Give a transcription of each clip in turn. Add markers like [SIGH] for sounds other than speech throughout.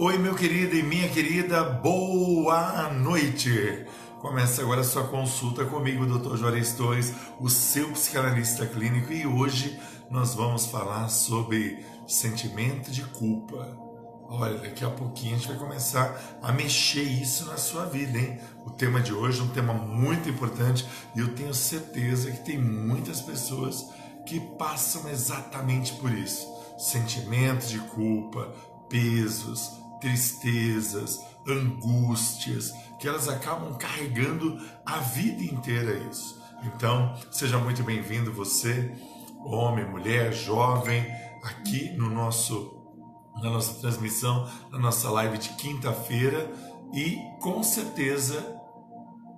Oi, meu querido e minha querida, boa noite! Começa agora a sua consulta comigo, Dr. Juarez Torres, o seu psicanalista clínico, e hoje nós vamos falar sobre sentimento de culpa. Olha, daqui a pouquinho a gente vai começar a mexer isso na sua vida, hein? O tema de hoje é um tema muito importante e eu tenho certeza que tem muitas pessoas que passam exatamente por isso. Sentimento de culpa, pesos, tristezas, angústias, que elas acabam carregando a vida inteira isso. Então, seja muito bem-vindo você, homem, mulher, jovem, aqui no nosso na nossa transmissão, na nossa live de quinta-feira e com certeza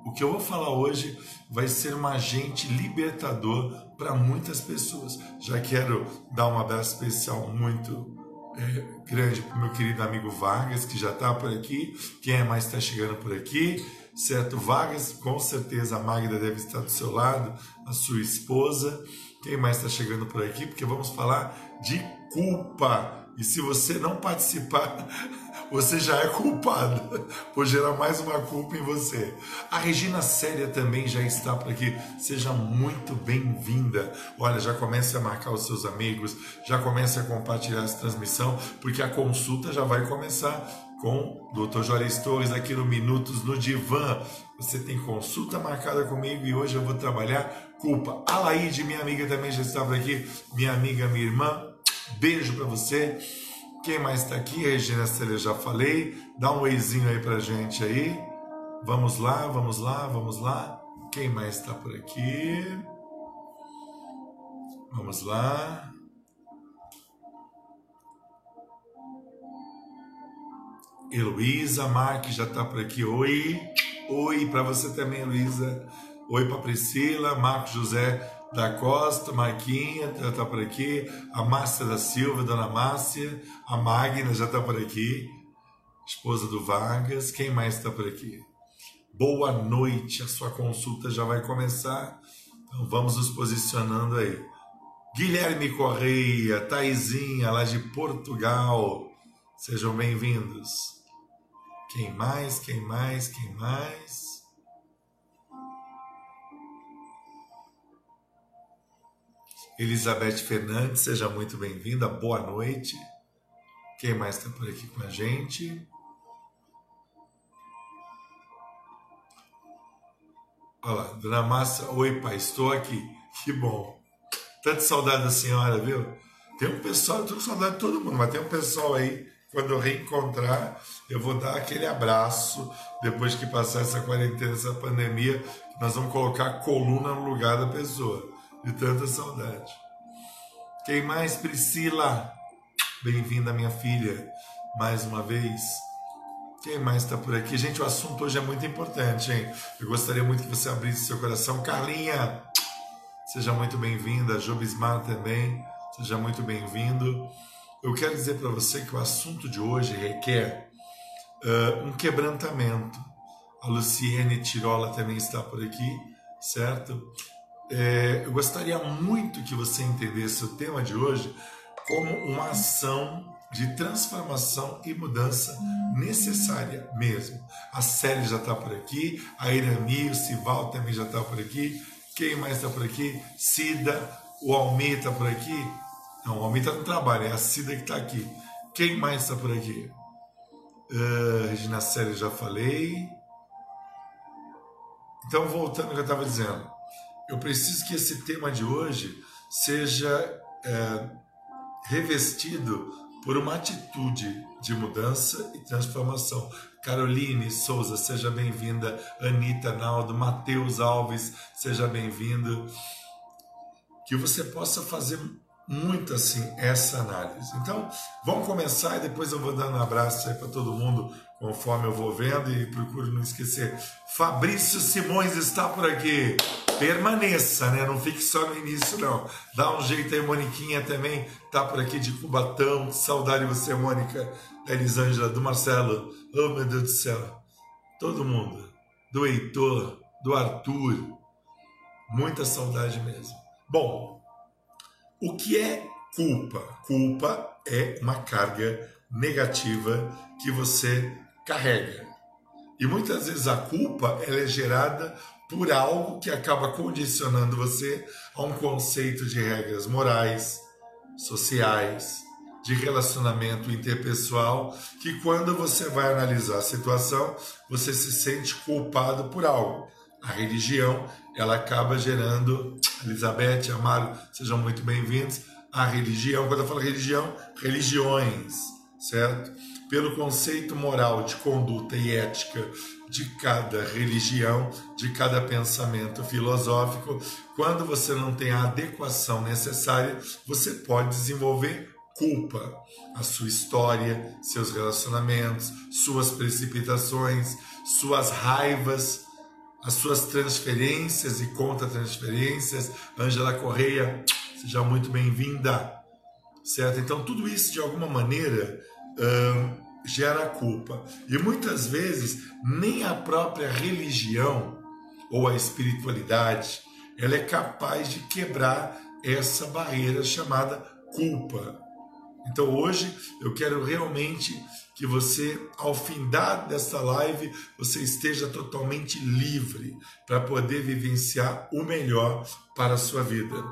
o que eu vou falar hoje vai ser um agente libertador para muitas pessoas. Já quero dar um abraço especial muito é, grande para o meu querido amigo Vargas, que já está por aqui. Quem é mais está chegando por aqui? Certo, Vargas, com certeza a Magda deve estar do seu lado, a sua esposa. Quem mais está chegando por aqui? Porque vamos falar de culpa. E se você não participar, você já é culpado [LAUGHS] por gerar mais uma culpa em você. A Regina Célia também já está por aqui. Seja muito bem-vinda. Olha, já comece a marcar os seus amigos, já comece a compartilhar essa transmissão, porque a consulta já vai começar com o Dr. Juarez Torres aqui no Minutos no Divã. Você tem consulta marcada comigo e hoje eu vou trabalhar culpa. A Laide, minha amiga, também já está por aqui. Minha amiga, minha irmã. Beijo para você. Quem mais está aqui? Regina Célia já falei. Dá um oizinho aí pra gente aí. Vamos lá, vamos lá, vamos lá. Quem mais está por aqui? Vamos lá. Heloísa Marques já está por aqui. Oi. Oi para você também, Heloísa. Oi para Priscila, Marcos José da Costa, Marquinha já está por aqui, a Márcia da Silva, Dona Márcia, a Magna já está por aqui, esposa do Vargas, quem mais está por aqui? Boa noite, a sua consulta já vai começar, então vamos nos posicionando aí. Guilherme Correia, Taizinha, lá de Portugal, sejam bem-vindos. Quem mais, quem mais, quem mais? Elizabeth Fernandes, seja muito bem-vinda, boa noite. Quem mais está por aqui com a gente? Olha lá, Dona Márcia, oi pai, estou aqui. Que bom. Tanta saudade da senhora, viu? Tem um pessoal, eu com saudade de todo mundo, mas tem um pessoal aí, quando eu reencontrar, eu vou dar aquele abraço, depois que passar essa quarentena, essa pandemia, nós vamos colocar a coluna no lugar da pessoa de tanta saudade. Quem mais? Priscila. Bem-vinda, minha filha, mais uma vez. Quem mais está por aqui? Gente, o assunto hoje é muito importante, hein? Eu gostaria muito que você abrisse seu coração. Carlinha, seja muito bem-vinda. Jobismar também, seja muito bem-vindo. Eu quero dizer para você que o assunto de hoje requer uh, um quebrantamento. A Luciene Tirola também está por aqui, certo? É, eu gostaria muito que você entendesse o tema de hoje como uma ação de transformação e mudança necessária mesmo. A Célia já está por aqui, a Irami, o Sival também já está por aqui. Quem mais está por aqui? Cida, o Almir está por aqui. Não, o Almir está no trabalho, é a Cida que está aqui. Quem mais está por aqui? Uh, Regina Célia já falei. Então, voltando ao que eu estava dizendo eu preciso que esse tema de hoje seja é, revestido por uma atitude de mudança e transformação. Caroline Souza, seja bem-vinda. Anitta Naldo, Matheus Alves, seja bem-vindo. Que você possa fazer muito assim essa análise. Então, vamos começar e depois eu vou dando um abraço aí para todo mundo conforme eu vou vendo e procuro não esquecer. Fabrício Simões está por aqui. Permaneça, né? Não fique só no início, não. Dá um jeito aí, Moniquinha também está por aqui de Cubatão. Saudade de você, Mônica, da Elisângela, do Marcelo. Oh, meu Deus do céu. Todo mundo. Do Heitor, do Arthur. Muita saudade mesmo. Bom, o que é culpa? Culpa é uma carga negativa que você carrega. E muitas vezes a culpa ela é gerada por algo que acaba condicionando você a um conceito de regras morais, sociais, de relacionamento interpessoal, que quando você vai analisar a situação, você se sente culpado por algo. A religião, ela acaba gerando, Elizabeth, Amaro, sejam muito bem-vindos. A religião, quando eu falo religião, religiões, certo? Pelo conceito moral de conduta e ética de cada religião, de cada pensamento filosófico, quando você não tem a adequação necessária, você pode desenvolver culpa, a sua história, seus relacionamentos, suas precipitações, suas raivas, as suas transferências e contra-transferências. Angela Correia, seja muito bem-vinda, certo? Então, tudo isso, de alguma maneira, gera culpa. E muitas vezes, nem a própria religião ou a espiritualidade, ela é capaz de quebrar essa barreira chamada culpa. Então hoje eu quero realmente que você, ao findar desta live, você esteja totalmente livre para poder vivenciar o melhor para a sua vida.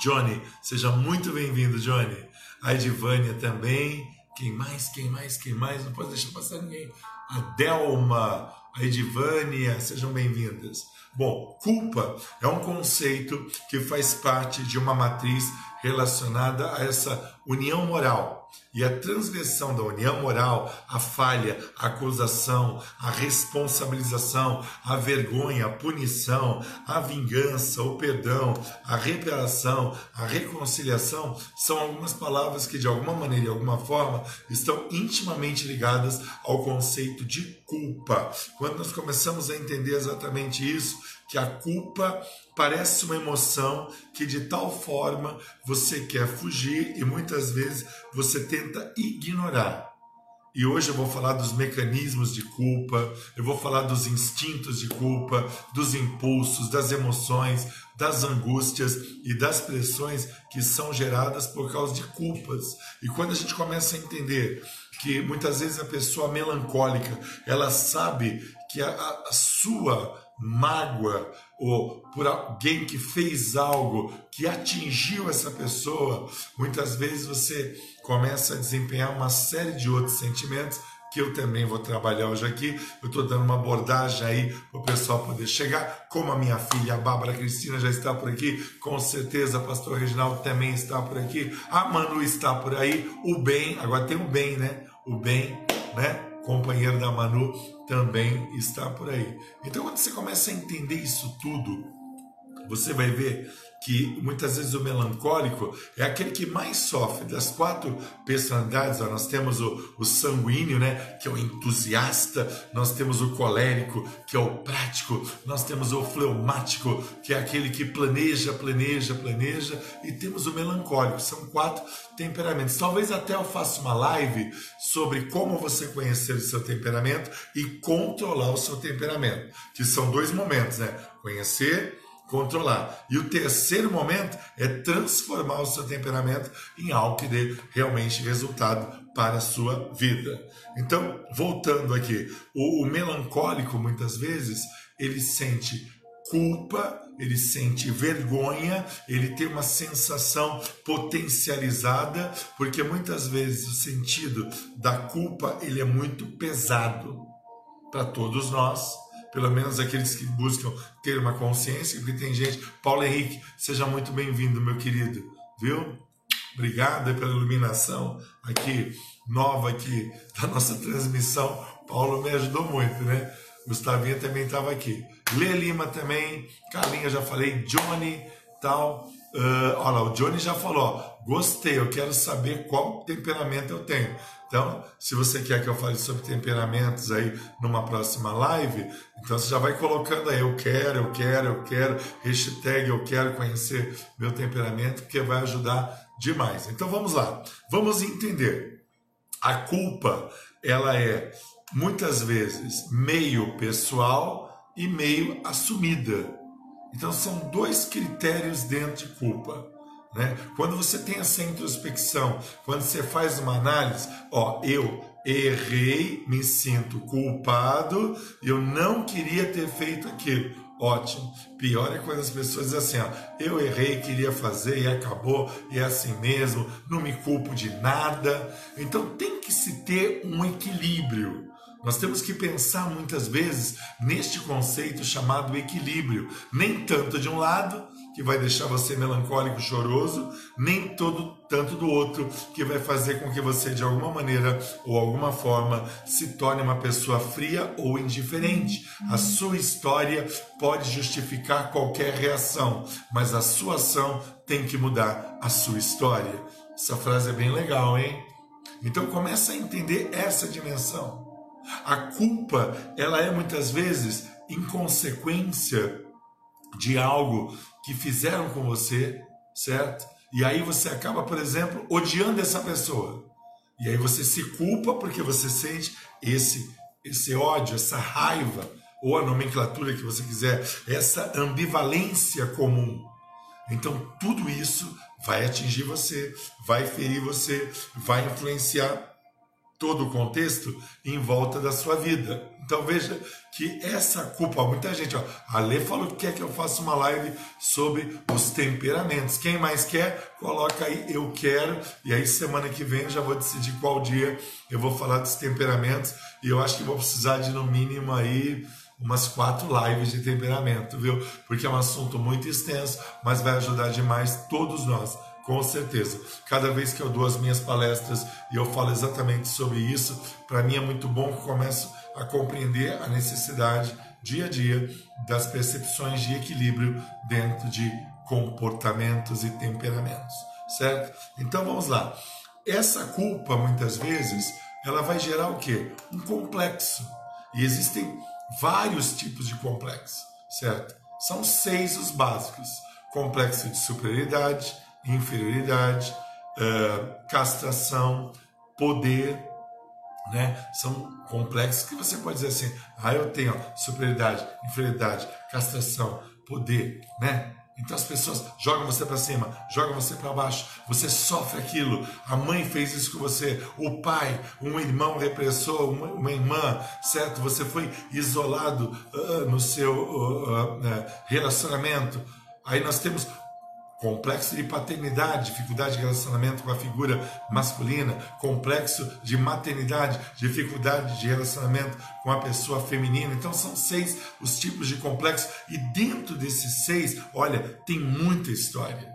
Johnny, seja muito bem-vindo, Johnny. A Edivânia também. Quem mais? Quem mais? Quem mais? Não pode deixar passar ninguém. A Delma, a Edivânia, sejam bem-vindas. Bom, culpa é um conceito que faz parte de uma matriz relacionada a essa união moral. E a transgressão da união moral, a falha, a acusação, a responsabilização, a vergonha, a punição, a vingança, o perdão, a reparação, a reconciliação, são algumas palavras que de alguma maneira, de alguma forma, estão intimamente ligadas ao conceito de culpa. Quando nós começamos a entender exatamente isso, que a culpa parece uma emoção que de tal forma você quer fugir e muitas vezes você tenta ignorar. E hoje eu vou falar dos mecanismos de culpa, eu vou falar dos instintos de culpa, dos impulsos, das emoções, das angústias e das pressões que são geradas por causa de culpas. E quando a gente começa a entender que muitas vezes a pessoa melancólica, ela sabe que a, a sua mágoa ou por alguém que fez algo que atingiu essa pessoa, muitas vezes você começa a desempenhar uma série de outros sentimentos que eu também vou trabalhar hoje aqui. Eu estou dando uma abordagem aí para o pessoal poder chegar. Como a minha filha, a Bárbara Cristina, já está por aqui, com certeza pastor Reginaldo também está por aqui, a Manu está por aí, o bem, agora tem o bem, né? O bem, né? companheiro da Manu, também está por aí. Então, quando você começa a entender isso tudo, você vai ver que muitas vezes o melancólico é aquele que mais sofre das quatro personalidades. Ó, nós temos o, o, sanguíneo, né, que é o entusiasta, nós temos o colérico, que é o prático, nós temos o fleumático, que é aquele que planeja, planeja, planeja, e temos o melancólico. São quatro temperamentos. Talvez até eu faça uma live sobre como você conhecer o seu temperamento e controlar o seu temperamento, que são dois momentos, né? Conhecer controlar. E o terceiro momento é transformar o seu temperamento em algo que dê realmente resultado para a sua vida. Então, voltando aqui, o, o melancólico muitas vezes ele sente culpa, ele sente vergonha, ele tem uma sensação potencializada, porque muitas vezes o sentido da culpa ele é muito pesado para todos nós pelo menos aqueles que buscam ter uma consciência, porque tem gente. Paulo Henrique, seja muito bem-vindo, meu querido, viu? Obrigado pela iluminação aqui, nova aqui, [LAUGHS] da nossa transmissão. Paulo me ajudou muito, né? Gustavinha também estava aqui. Lê Lima também, Carlinha já falei, Johnny, tal. Uh, olha o Johnny já falou, gostei, eu quero saber qual temperamento eu tenho. Então, se você quer que eu fale sobre temperamentos aí numa próxima live, então você já vai colocando aí, eu quero, eu quero, eu quero, hashtag eu quero conhecer meu temperamento, porque vai ajudar demais. Então vamos lá, vamos entender. A culpa, ela é muitas vezes meio pessoal e meio assumida. Então são dois critérios dentro de culpa. Né? Quando você tem essa introspecção, quando você faz uma análise, ó, eu errei, me sinto culpado, eu não queria ter feito aquilo. Ótimo. Pior é quando as pessoas dizem assim, ó, eu errei, queria fazer e acabou, e é assim mesmo, não me culpo de nada. Então tem que se ter um equilíbrio. Nós temos que pensar muitas vezes neste conceito chamado equilíbrio, nem tanto de um lado, que vai deixar você melancólico, choroso, nem todo tanto do outro, que vai fazer com que você de alguma maneira ou alguma forma se torne uma pessoa fria ou indiferente. A sua história pode justificar qualquer reação, mas a sua ação tem que mudar a sua história. Essa frase é bem legal, hein? Então começa a entender essa dimensão. A culpa, ela é muitas vezes inconsequência de algo que fizeram com você, certo? E aí você acaba, por exemplo, odiando essa pessoa. E aí você se culpa porque você sente esse esse ódio, essa raiva, ou a nomenclatura que você quiser, essa ambivalência comum. Então tudo isso vai atingir você, vai ferir você, vai influenciar todo o contexto em volta da sua vida. Então veja que essa culpa, muita gente, ó, a Lê falou que quer que eu faça uma live sobre os temperamentos. Quem mais quer, coloca aí eu quero e aí semana que vem eu já vou decidir qual dia eu vou falar dos temperamentos e eu acho que vou precisar de no mínimo aí umas quatro lives de temperamento, viu? Porque é um assunto muito extenso, mas vai ajudar demais todos nós com certeza. Cada vez que eu dou as minhas palestras e eu falo exatamente sobre isso, para mim é muito bom que começo a compreender a necessidade dia a dia das percepções de equilíbrio dentro de comportamentos e temperamentos, certo? Então vamos lá. Essa culpa muitas vezes ela vai gerar o quê? Um complexo. E existem vários tipos de complexo, certo? São seis os básicos: complexo de superioridade, inferioridade, uh, castração, poder, né? São complexos que você pode dizer assim: ah, eu tenho superioridade, inferioridade, castração, poder, né? Então as pessoas jogam você para cima, jogam você para baixo, você sofre aquilo. A mãe fez isso com você, o pai, um irmão repressor, uma, uma irmã, certo? Você foi isolado uh, no seu uh, uh, relacionamento. Aí nós temos complexo de paternidade, dificuldade de relacionamento com a figura masculina, complexo de maternidade, dificuldade de relacionamento com a pessoa feminina. Então são seis os tipos de complexo e dentro desses seis, olha, tem muita história.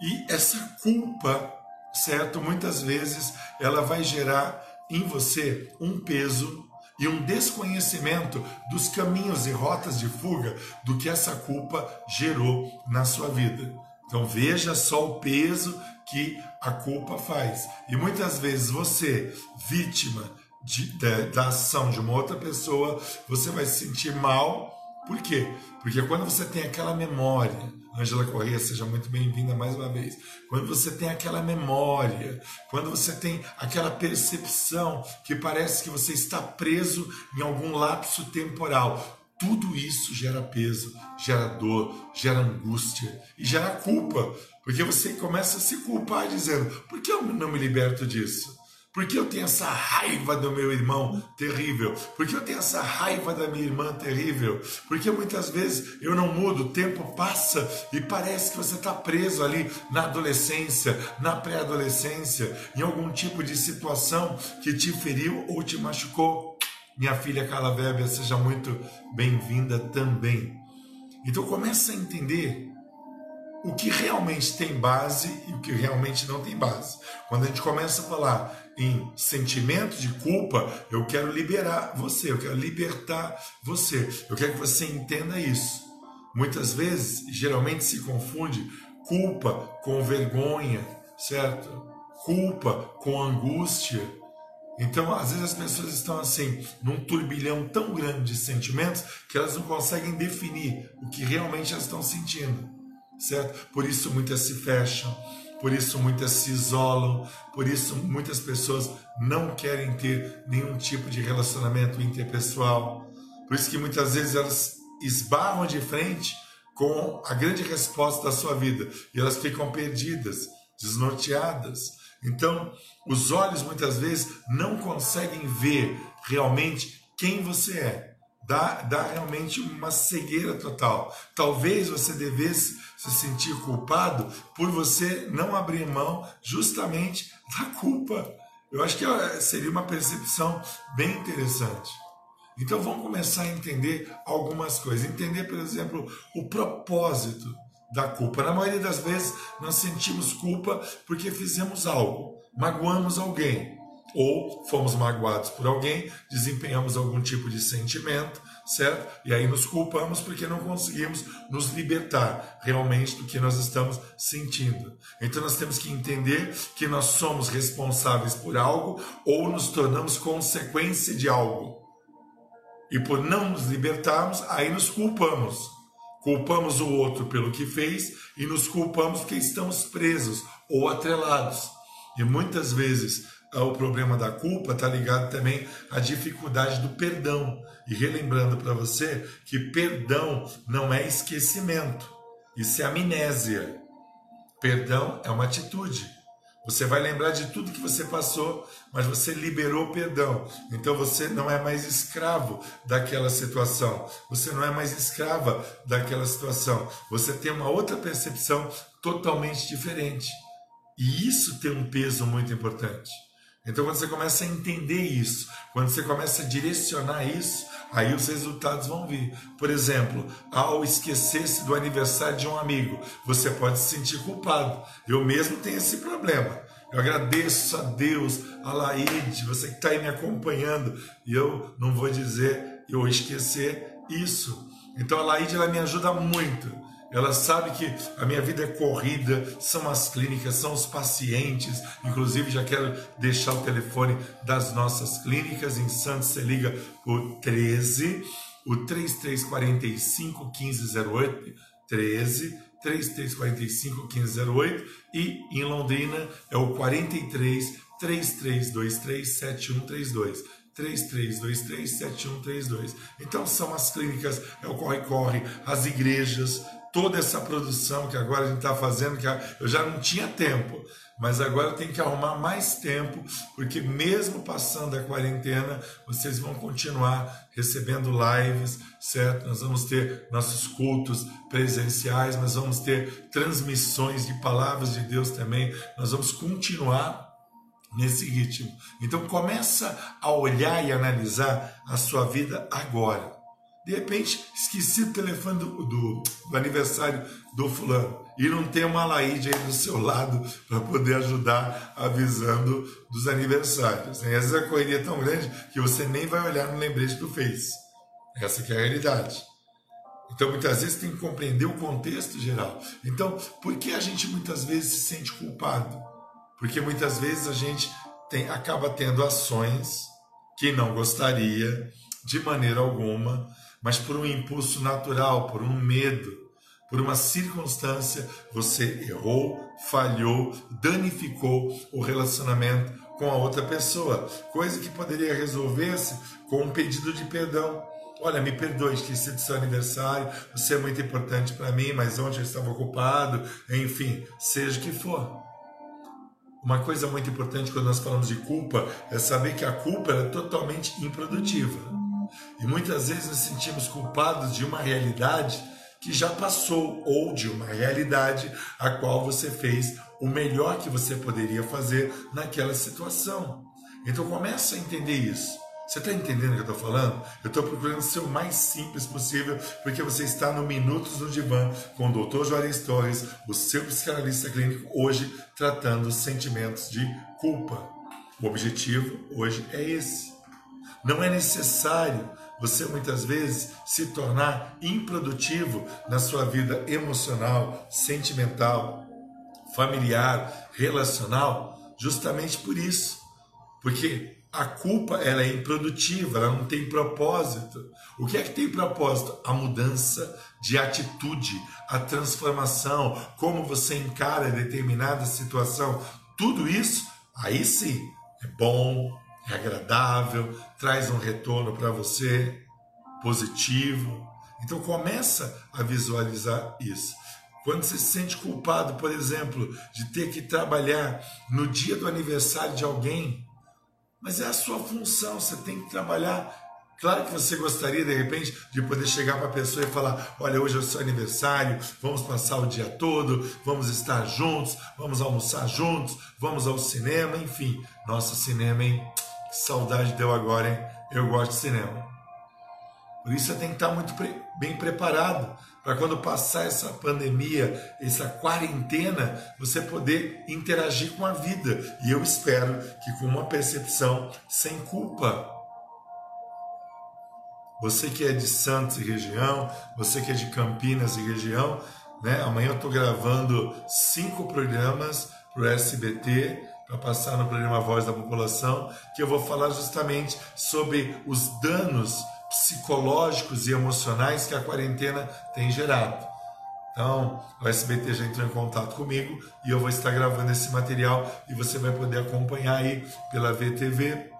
E essa culpa, certo, muitas vezes ela vai gerar em você um peso e um desconhecimento dos caminhos e rotas de fuga do que essa culpa gerou na sua vida. Então veja só o peso que a culpa faz. E muitas vezes você, vítima de, de, da ação de uma outra pessoa, você vai se sentir mal. Por quê? Porque quando você tem aquela memória, Angela Correia, seja muito bem-vinda mais uma vez. Quando você tem aquela memória, quando você tem aquela percepção que parece que você está preso em algum lapso temporal, tudo isso gera peso, gera dor, gera angústia e gera culpa, porque você começa a se culpar dizendo: por que eu não me liberto disso? Por que eu tenho essa raiva do meu irmão terrível? Por que eu tenho essa raiva da minha irmã terrível? Porque muitas vezes eu não mudo, o tempo passa e parece que você está preso ali na adolescência, na pré-adolescência, em algum tipo de situação que te feriu ou te machucou. Minha filha Carla Weber, seja muito bem-vinda também. Então começa a entender o que realmente tem base e o que realmente não tem base. Quando a gente começa a falar em sentimento de culpa, eu quero liberar você, eu quero libertar você. Eu quero que você entenda isso. Muitas vezes, geralmente se confunde culpa com vergonha, certo? Culpa com angústia. Então, às vezes as pessoas estão assim, num turbilhão tão grande de sentimentos que elas não conseguem definir o que realmente elas estão sentindo, certo? Por isso muitas se fecham, por isso muitas se isolam, por isso muitas pessoas não querem ter nenhum tipo de relacionamento interpessoal. Por isso que muitas vezes elas esbarram de frente com a grande resposta da sua vida e elas ficam perdidas, desnorteadas. Então, os olhos muitas vezes não conseguem ver realmente quem você é. Dá, dá realmente uma cegueira total. Talvez você devesse se sentir culpado por você não abrir mão justamente da culpa. Eu acho que seria uma percepção bem interessante. Então vamos começar a entender algumas coisas. Entender, por exemplo, o propósito da culpa. Na maioria das vezes nós sentimos culpa porque fizemos algo, magoamos alguém, ou fomos magoados por alguém, desempenhamos algum tipo de sentimento, certo? E aí nos culpamos porque não conseguimos nos libertar realmente do que nós estamos sentindo. Então nós temos que entender que nós somos responsáveis por algo ou nos tornamos consequência de algo. E por não nos libertarmos, aí nos culpamos. Culpamos o outro pelo que fez e nos culpamos porque estamos presos ou atrelados. E muitas vezes ah, o problema da culpa está ligado também à dificuldade do perdão. E relembrando para você que perdão não é esquecimento, isso é amnésia. Perdão é uma atitude. Você vai lembrar de tudo que você passou, mas você liberou perdão. Então você não é mais escravo daquela situação. Você não é mais escrava daquela situação. Você tem uma outra percepção totalmente diferente. E isso tem um peso muito importante. Então, quando você começa a entender isso, quando você começa a direcionar isso, aí os resultados vão vir. Por exemplo, ao esquecer-se do aniversário de um amigo, você pode se sentir culpado. Eu mesmo tenho esse problema. Eu agradeço a Deus, a Laide, você que está aí me acompanhando, e eu não vou dizer, eu esquecer isso. Então a Laide ela me ajuda muito ela sabe que a minha vida é corrida, são as clínicas, são os pacientes. Inclusive, já quero deixar o telefone das nossas clínicas. Em Santos, você liga por 13, o 3345 1508, 13 3345 1508 e em Londrina é o 43 3323 7132. 33237132. Então são as clínicas, é o corre-corre, as igrejas, toda essa produção que agora a gente está fazendo, que eu já não tinha tempo, mas agora eu tenho que arrumar mais tempo, porque mesmo passando a quarentena, vocês vão continuar recebendo lives, certo? Nós vamos ter nossos cultos presenciais, nós vamos ter transmissões de palavras de Deus também, nós vamos continuar nesse ritmo. Então começa a olhar e analisar a sua vida agora. De repente, esqueci o telefone do, do, do aniversário do fulano e não tem uma Laíde aí do seu lado para poder ajudar avisando dos aniversários. E às vezes a correria é tão grande que você nem vai olhar no lembrete do Face. Essa é a realidade. Então, muitas vezes tem que compreender o contexto geral. Então, por que a gente muitas vezes se sente culpado? Porque muitas vezes a gente tem, acaba tendo ações que não gostaria de maneira alguma, mas por um impulso natural, por um medo, por uma circunstância, você errou, falhou, danificou o relacionamento com a outra pessoa, coisa que poderia resolver-se com um pedido de perdão. Olha, me perdoe, esqueci do seu aniversário, você é muito importante para mim, mas ontem eu estava ocupado, enfim, seja o que for. Uma coisa muito importante quando nós falamos de culpa é saber que a culpa é totalmente improdutiva. E muitas vezes nos sentimos culpados de uma realidade que já passou ou de uma realidade a qual você fez o melhor que você poderia fazer naquela situação. Então começa a entender isso. Você está entendendo o que eu estou falando? Eu estou procurando ser o mais simples possível, porque você está no Minutos no Divã com o Dr. Juarez Torres, o seu psicanalista clínico, hoje tratando sentimentos de culpa. O objetivo hoje é esse. Não é necessário você muitas vezes se tornar improdutivo na sua vida emocional, sentimental, familiar, relacional, justamente por isso. Porque a culpa ela é improdutiva, ela não tem propósito. O que é que tem propósito? A mudança de atitude, a transformação, como você encara determinada situação. Tudo isso, aí sim, é bom, é agradável, traz um retorno para você positivo. Então começa a visualizar isso. Quando você se sente culpado, por exemplo, de ter que trabalhar no dia do aniversário de alguém, mas é a sua função, você tem que trabalhar. Claro que você gostaria, de repente, de poder chegar para a pessoa e falar: Olha, hoje é o seu aniversário, vamos passar o dia todo, vamos estar juntos, vamos almoçar juntos, vamos ao cinema, enfim. Nossa, cinema, hein? Saudade deu agora, hein? Eu gosto de cinema. Por isso você tem que estar muito bem preparado para quando passar essa pandemia, essa quarentena, você poder interagir com a vida. E eu espero que com uma percepção sem culpa. Você que é de Santos e região, você que é de Campinas e região, né? Amanhã eu estou gravando cinco programas para o SBT para passar no programa Voz da População, que eu vou falar justamente sobre os danos psicológicos e emocionais que a quarentena tem gerado. Então, o SBT já entrou em contato comigo e eu vou estar gravando esse material e você vai poder acompanhar aí pela VTV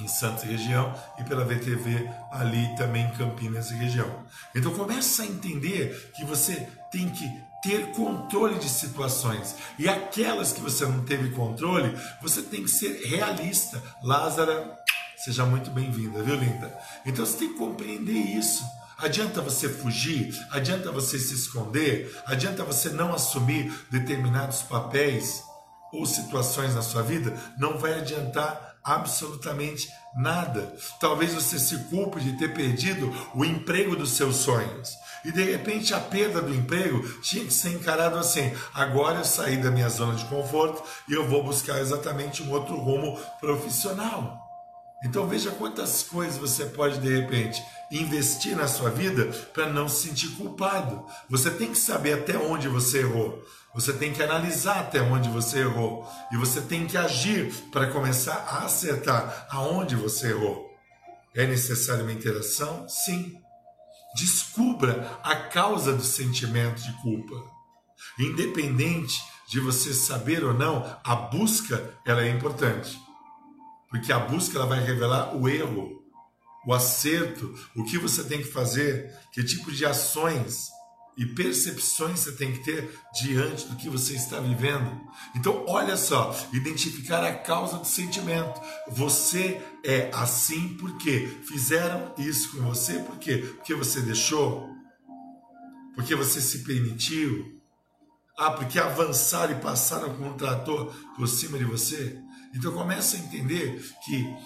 em Santos e região e pela VTV ali também em Campinas e região. Então começa a entender que você tem que ter controle de situações e aquelas que você não teve controle, você tem que ser realista. Lázara Seja muito bem-vinda, viu, linda? Então você tem que compreender isso. Adianta você fugir? Adianta você se esconder? Adianta você não assumir determinados papéis ou situações na sua vida? Não vai adiantar absolutamente nada. Talvez você se culpe de ter perdido o emprego dos seus sonhos. E de repente a perda do emprego tinha que ser encarado assim: agora eu saí da minha zona de conforto e eu vou buscar exatamente um outro rumo profissional. Então veja quantas coisas você pode de repente investir na sua vida para não se sentir culpado. Você tem que saber até onde você errou. Você tem que analisar até onde você errou e você tem que agir para começar a acertar aonde você errou. É necessária uma interação? Sim. Descubra a causa do sentimento de culpa. Independente de você saber ou não, a busca ela é importante. Porque a busca ela vai revelar o erro, o acerto, o que você tem que fazer, que tipo de ações e percepções você tem que ter diante do que você está vivendo. Então, olha só, identificar a causa do sentimento. Você é assim porque fizeram isso com você, por quê? Porque você deixou? Porque você se permitiu? Ah, porque avançaram e passaram com um trator por cima de você? Então começa a entender que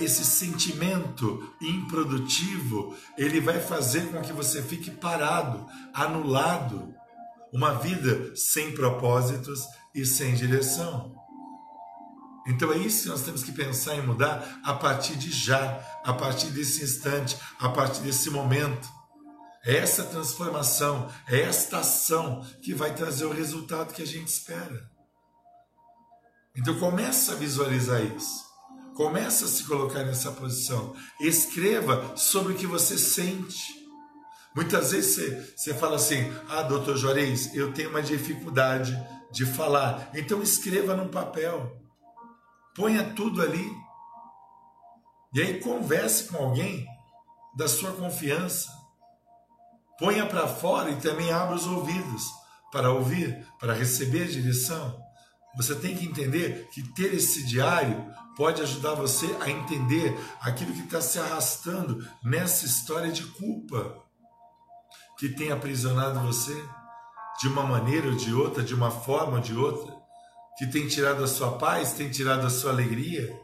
esse sentimento improdutivo, ele vai fazer com que você fique parado, anulado, uma vida sem propósitos e sem direção. Então é isso que nós temos que pensar em mudar a partir de já, a partir desse instante, a partir desse momento. É essa transformação, é esta ação que vai trazer o resultado que a gente espera. Então começa a visualizar isso. Começa a se colocar nessa posição. Escreva sobre o que você sente. Muitas vezes você, você fala assim: Ah, doutor Juarez, eu tenho uma dificuldade de falar. Então escreva num papel. Ponha tudo ali. E aí converse com alguém da sua confiança. Ponha para fora e também abra os ouvidos para ouvir, para receber direção. Você tem que entender que ter esse diário pode ajudar você a entender aquilo que está se arrastando nessa história de culpa que tem aprisionado você de uma maneira ou de outra, de uma forma ou de outra, que tem tirado a sua paz, tem tirado a sua alegria.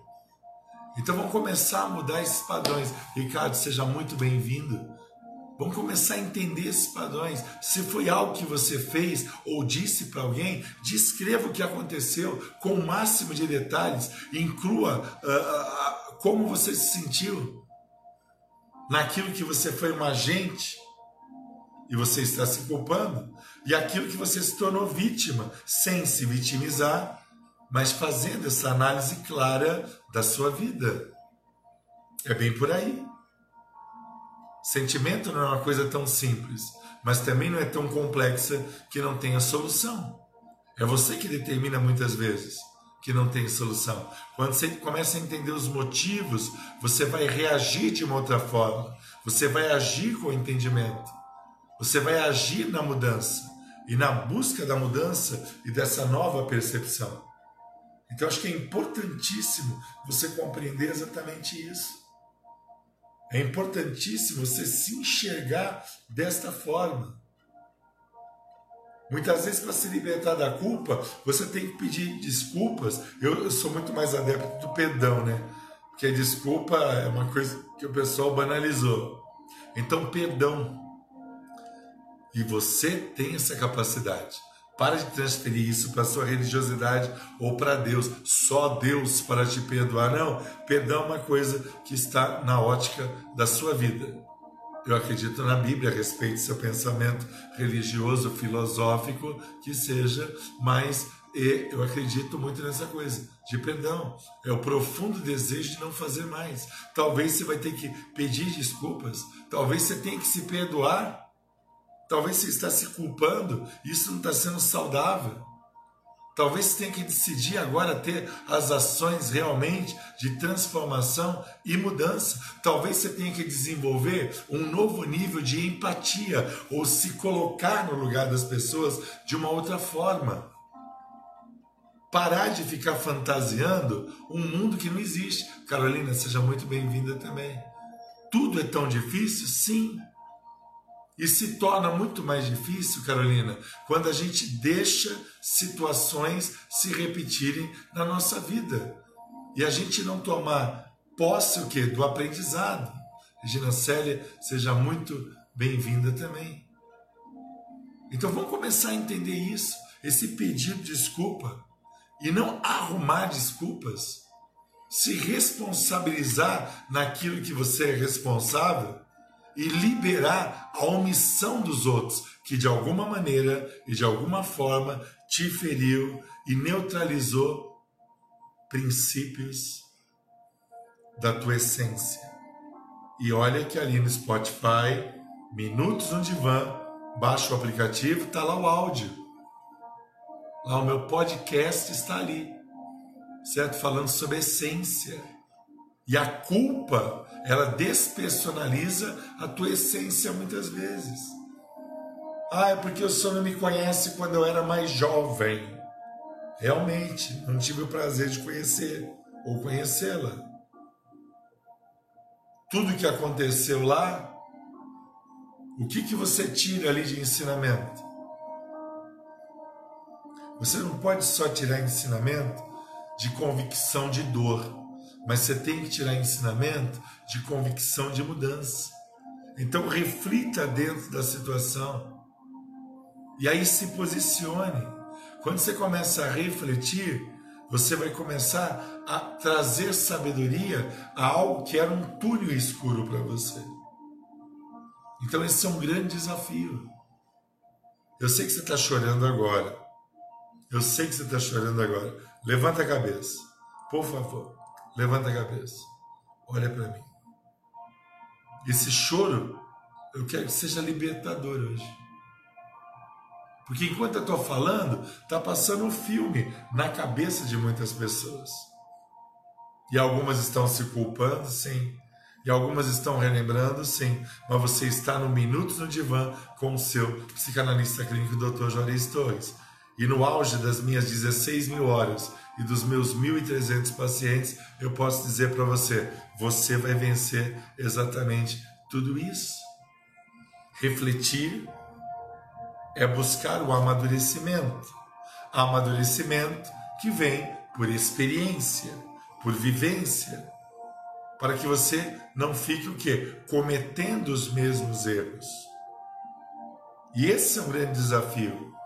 Então vamos começar a mudar esses padrões. Ricardo, seja muito bem-vindo. Vamos começar a entender esses padrões. Se foi algo que você fez ou disse para alguém, descreva o que aconteceu com o máximo de detalhes. Inclua uh, uh, como você se sentiu naquilo que você foi um agente e você está se culpando, e aquilo que você se tornou vítima, sem se vitimizar, mas fazendo essa análise clara da sua vida. É bem por aí. Sentimento não é uma coisa tão simples, mas também não é tão complexa que não tenha solução. É você que determina muitas vezes que não tem solução. Quando você começa a entender os motivos, você vai reagir de uma outra forma. Você vai agir com entendimento. Você vai agir na mudança e na busca da mudança e dessa nova percepção. Então acho que é importantíssimo você compreender exatamente isso. É importantíssimo você se enxergar desta forma. Muitas vezes, para se libertar da culpa, você tem que pedir desculpas. Eu, eu, sou muito mais adepto do perdão, né? Porque a desculpa é uma coisa que o pessoal banalizou. Então, perdão. E você tem essa capacidade. Para de transferir isso para sua religiosidade ou para Deus. Só Deus para te perdoar. Não, perdão é uma coisa que está na ótica da sua vida. Eu acredito na Bíblia a respeito do seu pensamento religioso, filosófico, que seja, mas eu acredito muito nessa coisa de perdão. É o profundo desejo de não fazer mais. Talvez você vai ter que pedir desculpas, talvez você tenha que se perdoar Talvez você está se culpando, isso não está sendo saudável. Talvez você tenha que decidir agora ter as ações realmente de transformação e mudança. Talvez você tenha que desenvolver um novo nível de empatia ou se colocar no lugar das pessoas de uma outra forma. Parar de ficar fantasiando um mundo que não existe. Carolina, seja muito bem-vinda também. Tudo é tão difícil? Sim. E se torna muito mais difícil, Carolina, quando a gente deixa situações se repetirem na nossa vida. E a gente não tomar posse o quê? do aprendizado. Regina Célia, seja muito bem-vinda também. Então vamos começar a entender isso, esse pedido de desculpa e não arrumar desculpas, se responsabilizar naquilo que você é responsável e liberar a omissão dos outros, que de alguma maneira e de alguma forma te feriu e neutralizou princípios da tua essência. E olha que ali no Spotify, Minutos no Divã, baixa o aplicativo, está lá o áudio. Lá o meu podcast está ali, certo? Falando sobre essência. E a culpa ela despersonaliza a tua essência muitas vezes. Ah, é porque o senhor não me conhece quando eu era mais jovem. Realmente, não tive o prazer de conhecer ou conhecê-la. Tudo que aconteceu lá, o que, que você tira ali de ensinamento? Você não pode só tirar ensinamento de convicção de dor mas você tem que tirar ensinamento de convicção de mudança. Então reflita dentro da situação e aí se posicione. Quando você começa a refletir, você vai começar a trazer sabedoria a algo que era um túnel escuro para você. Então esse é um grande desafio. Eu sei que você está chorando agora. Eu sei que você está chorando agora. Levanta a cabeça, por favor. Levanta a cabeça. Olha para mim. Esse choro, eu quero que seja libertador hoje. Porque enquanto eu estou falando, está passando um filme na cabeça de muitas pessoas. E algumas estão se culpando, sim. E algumas estão relembrando, sim. Mas você está no Minutos no Divã com o seu psicanalista clínico, Dr. Juarez Torres. E no auge das minhas 16 mil horas e dos meus 1.300 pacientes, eu posso dizer para você: você vai vencer exatamente tudo isso. Refletir é buscar o amadurecimento. Amadurecimento que vem por experiência, por vivência, para que você não fique o quê? Cometendo os mesmos erros. E esse é um grande desafio.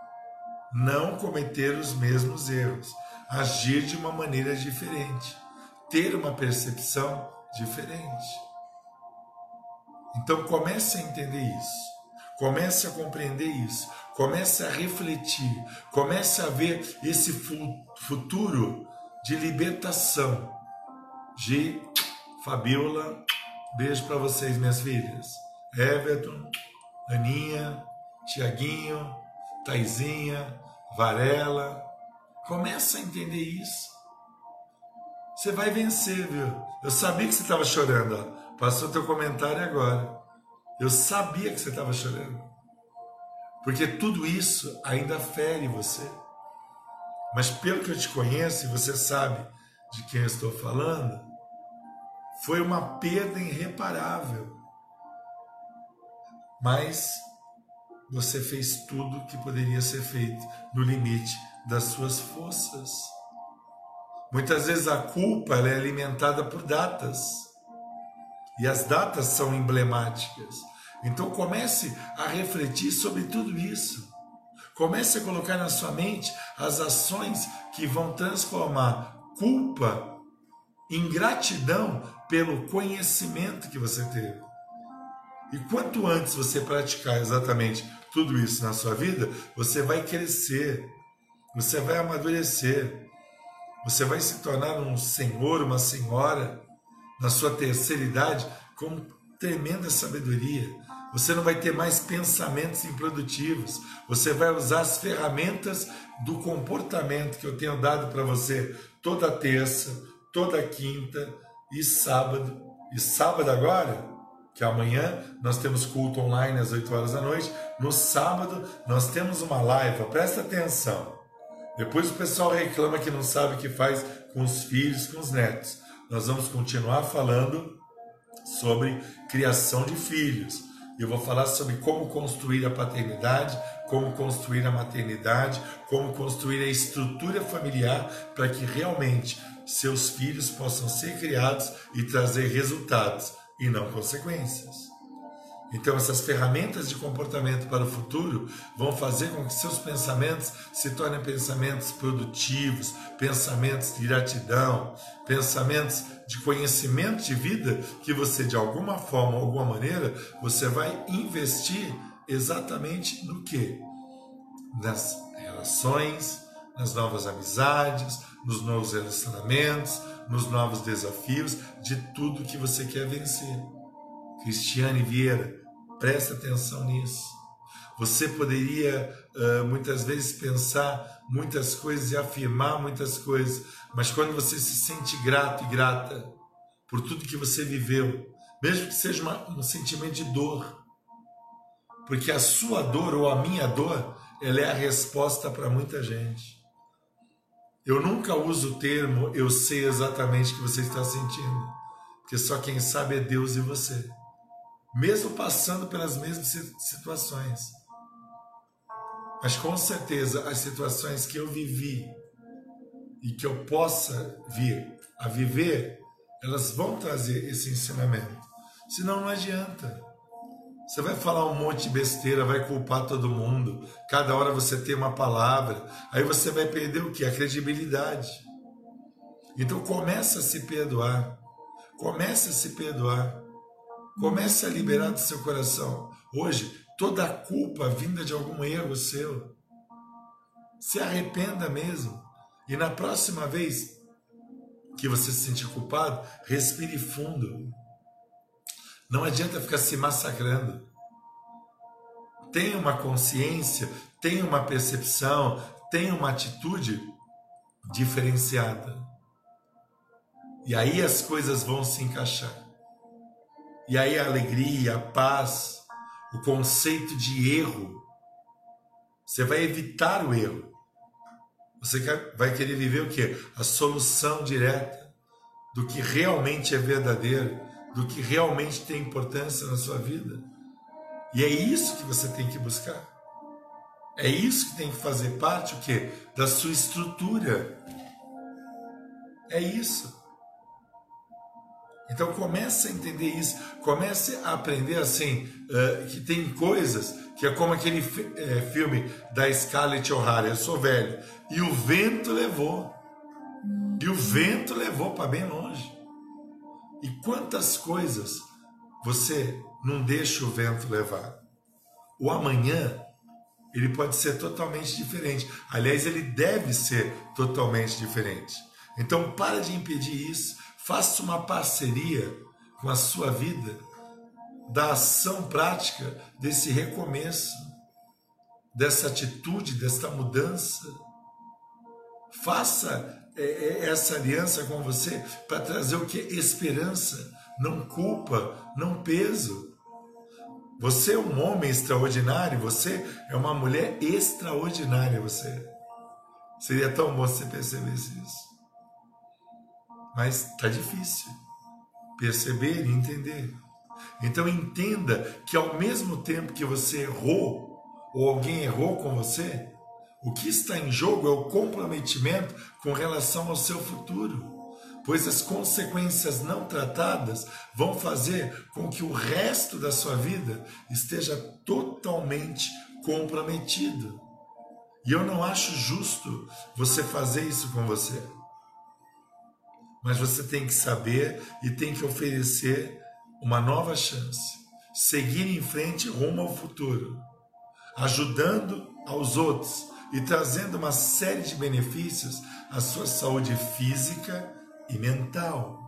Não cometer os mesmos erros agir de uma maneira diferente, ter uma percepção diferente. Então comece a entender isso, comece a compreender isso, comece a refletir, comece a ver esse futuro de libertação. De Fabiola, beijo para vocês, minhas filhas. Everton, Aninha, Tiaguinho, Taizinha, Varela, Começa a entender isso. Você vai vencer, viu? Eu sabia que você estava chorando. Ó. Passou teu comentário agora. Eu sabia que você estava chorando. porque tudo isso ainda fere você. Mas pelo que eu te conheço, e você sabe de quem eu estou falando, foi uma perda irreparável. Mas você fez tudo que poderia ser feito no limite das suas forças. Muitas vezes a culpa é alimentada por datas. E as datas são emblemáticas. Então comece a refletir sobre tudo isso. Comece a colocar na sua mente as ações que vão transformar culpa em gratidão pelo conhecimento que você teve. E quanto antes você praticar exatamente tudo isso na sua vida, você vai crescer, você vai amadurecer, você vai se tornar um senhor, uma senhora na sua terceira idade com tremenda sabedoria. Você não vai ter mais pensamentos improdutivos. Você vai usar as ferramentas do comportamento que eu tenho dado para você toda terça, toda quinta e sábado. E sábado agora, que amanhã nós temos culto online às 8 horas da noite. No sábado nós temos uma live, presta atenção. Depois o pessoal reclama que não sabe o que faz com os filhos, com os netos. Nós vamos continuar falando sobre criação de filhos. Eu vou falar sobre como construir a paternidade, como construir a maternidade, como construir a estrutura familiar para que realmente seus filhos possam ser criados e trazer resultados e não consequências. Então, essas ferramentas de comportamento para o futuro vão fazer com que seus pensamentos se tornem pensamentos produtivos, pensamentos de gratidão, pensamentos de conhecimento de vida que você, de alguma forma, alguma maneira, você vai investir exatamente no que? Nas relações, nas novas amizades, nos novos relacionamentos, nos novos desafios, de tudo que você quer vencer. Cristiane Vieira, Preste atenção nisso. Você poderia muitas vezes pensar muitas coisas e afirmar muitas coisas, mas quando você se sente grato e grata por tudo que você viveu, mesmo que seja uma, um sentimento de dor, porque a sua dor ou a minha dor, ela é a resposta para muita gente. Eu nunca uso o termo eu sei exatamente o que você está sentindo, porque só quem sabe é Deus e você mesmo passando pelas mesmas situações. Mas com certeza as situações que eu vivi e que eu possa vir a viver, elas vão trazer esse ensinamento. Senão não adianta. Você vai falar um monte de besteira, vai culpar todo mundo. Cada hora você tem uma palavra, aí você vai perder o que? A credibilidade. Então comece a se perdoar. Comece a se perdoar. Comece a liberar do seu coração. Hoje, toda a culpa vinda de algum erro seu. Se arrependa mesmo. E na próxima vez que você se sentir culpado, respire fundo. Não adianta ficar se massacrando. Tenha uma consciência, tenha uma percepção, tenha uma atitude diferenciada. E aí as coisas vão se encaixar. E aí a alegria, a paz, o conceito de erro. Você vai evitar o erro. Você vai querer viver o que? A solução direta do que realmente é verdadeiro, do que realmente tem importância na sua vida. E é isso que você tem que buscar. É isso que tem que fazer parte o que? Da sua estrutura. É isso. Então comece a entender isso, comece a aprender assim, uh, que tem coisas que é como aquele uh, filme da Scarlett O'Hara, eu sou velho, e o vento levou, e o vento levou para bem longe. E quantas coisas você não deixa o vento levar? O amanhã, ele pode ser totalmente diferente. Aliás, ele deve ser totalmente diferente. Então, para de impedir isso Faça uma parceria com a sua vida da ação prática desse recomeço, dessa atitude, desta mudança. Faça é, é, essa aliança com você para trazer o que? Esperança, não culpa, não peso. Você é um homem extraordinário, você é uma mulher extraordinária, você. Seria tão bom se percebesse isso. Mas tá difícil perceber e entender. Então entenda que ao mesmo tempo que você errou, ou alguém errou com você, o que está em jogo é o comprometimento com relação ao seu futuro pois as consequências não tratadas vão fazer com que o resto da sua vida esteja totalmente comprometido. E eu não acho justo você fazer isso com você. Mas você tem que saber e tem que oferecer uma nova chance, seguir em frente rumo ao futuro, ajudando aos outros e trazendo uma série de benefícios à sua saúde física e mental.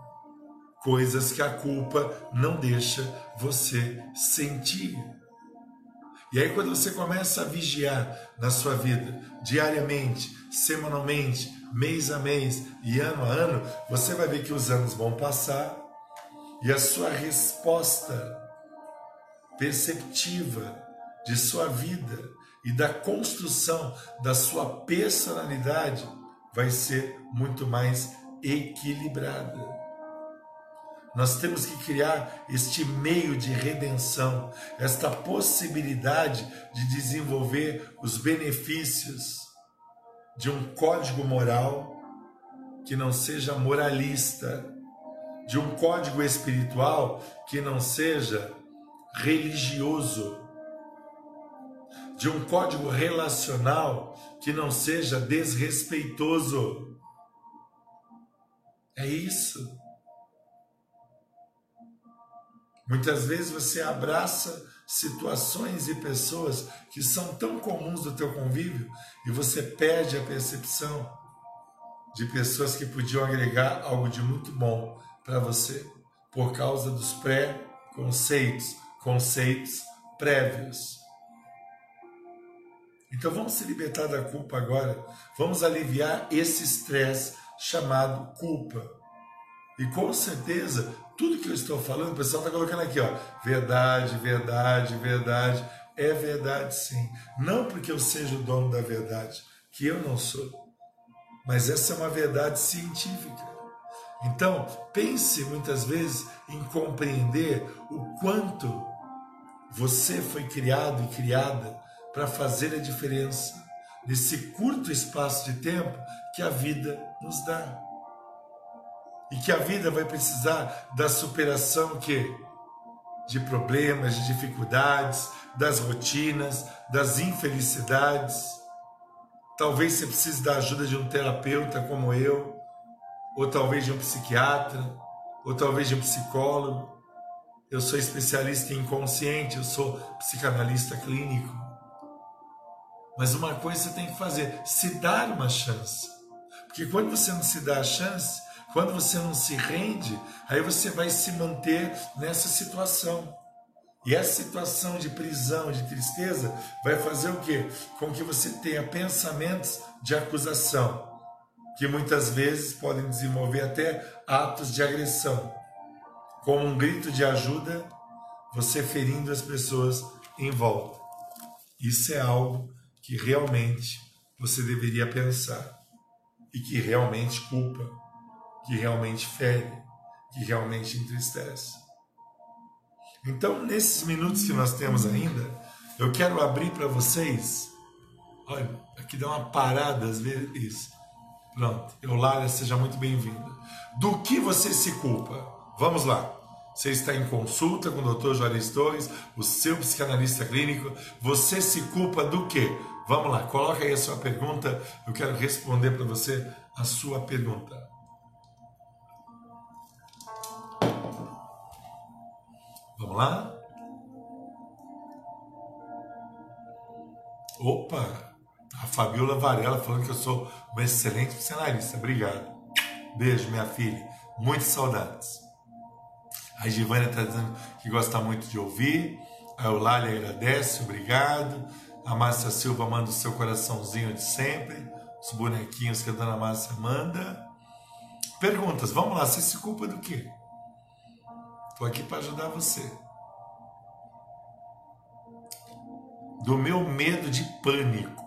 Coisas que a culpa não deixa você sentir. E aí, quando você começa a vigiar na sua vida, diariamente, semanalmente, mês a mês e ano a ano, você vai ver que os anos vão passar e a sua resposta perceptiva de sua vida e da construção da sua personalidade vai ser muito mais equilibrada. Nós temos que criar este meio de redenção, esta possibilidade de desenvolver os benefícios de um código moral que não seja moralista, de um código espiritual que não seja religioso, de um código relacional que não seja desrespeitoso. É isso. Muitas vezes você abraça situações e pessoas que são tão comuns do teu convívio e você perde a percepção de pessoas que podiam agregar algo de muito bom para você por causa dos pré-conceitos, conceitos prévios. Então vamos se libertar da culpa agora. Vamos aliviar esse estresse chamado culpa. E com certeza, tudo que eu estou falando, o pessoal está colocando aqui, ó, verdade, verdade, verdade. É verdade sim. Não porque eu seja o dono da verdade, que eu não sou. Mas essa é uma verdade científica. Então, pense muitas vezes em compreender o quanto você foi criado e criada para fazer a diferença nesse curto espaço de tempo que a vida nos dá. E que a vida vai precisar da superação que de problemas, de dificuldades, das rotinas, das infelicidades. Talvez você precise da ajuda de um terapeuta como eu, ou talvez de um psiquiatra, ou talvez de um psicólogo. Eu sou especialista em inconsciente, eu sou psicanalista clínico. Mas uma coisa você tem que fazer: se dar uma chance. Porque quando você não se dá a chance, quando você não se rende, aí você vai se manter nessa situação. E essa situação de prisão, de tristeza, vai fazer o quê? Com que você tenha pensamentos de acusação, que muitas vezes podem desenvolver até atos de agressão. Como um grito de ajuda, você ferindo as pessoas em volta. Isso é algo que realmente você deveria pensar e que realmente culpa, que realmente fere, que realmente entristece. Então, nesses minutos que nós temos ainda, eu quero abrir para vocês. Olha, aqui dá uma parada às vezes. Pronto, Eulália, seja muito bem-vinda. Do que você se culpa? Vamos lá. Você está em consulta com o Dr. Juarez Torres, o seu psicanalista clínico. Você se culpa do quê? Vamos lá, coloca aí a sua pergunta. Eu quero responder para você a sua pergunta. Vamos lá? Opa! A Fabiola Varela falando que eu sou uma excelente psicanalista. Obrigado. Beijo, minha filha. Muitas saudades. A Givânia está dizendo que gosta muito de ouvir. A Eulália agradece, obrigado. A Márcia Silva manda o seu coraçãozinho de sempre, os bonequinhos que a dona Márcia manda. Perguntas, vamos lá, você se culpa do quê? Estou aqui para ajudar você. do meu medo de pânico.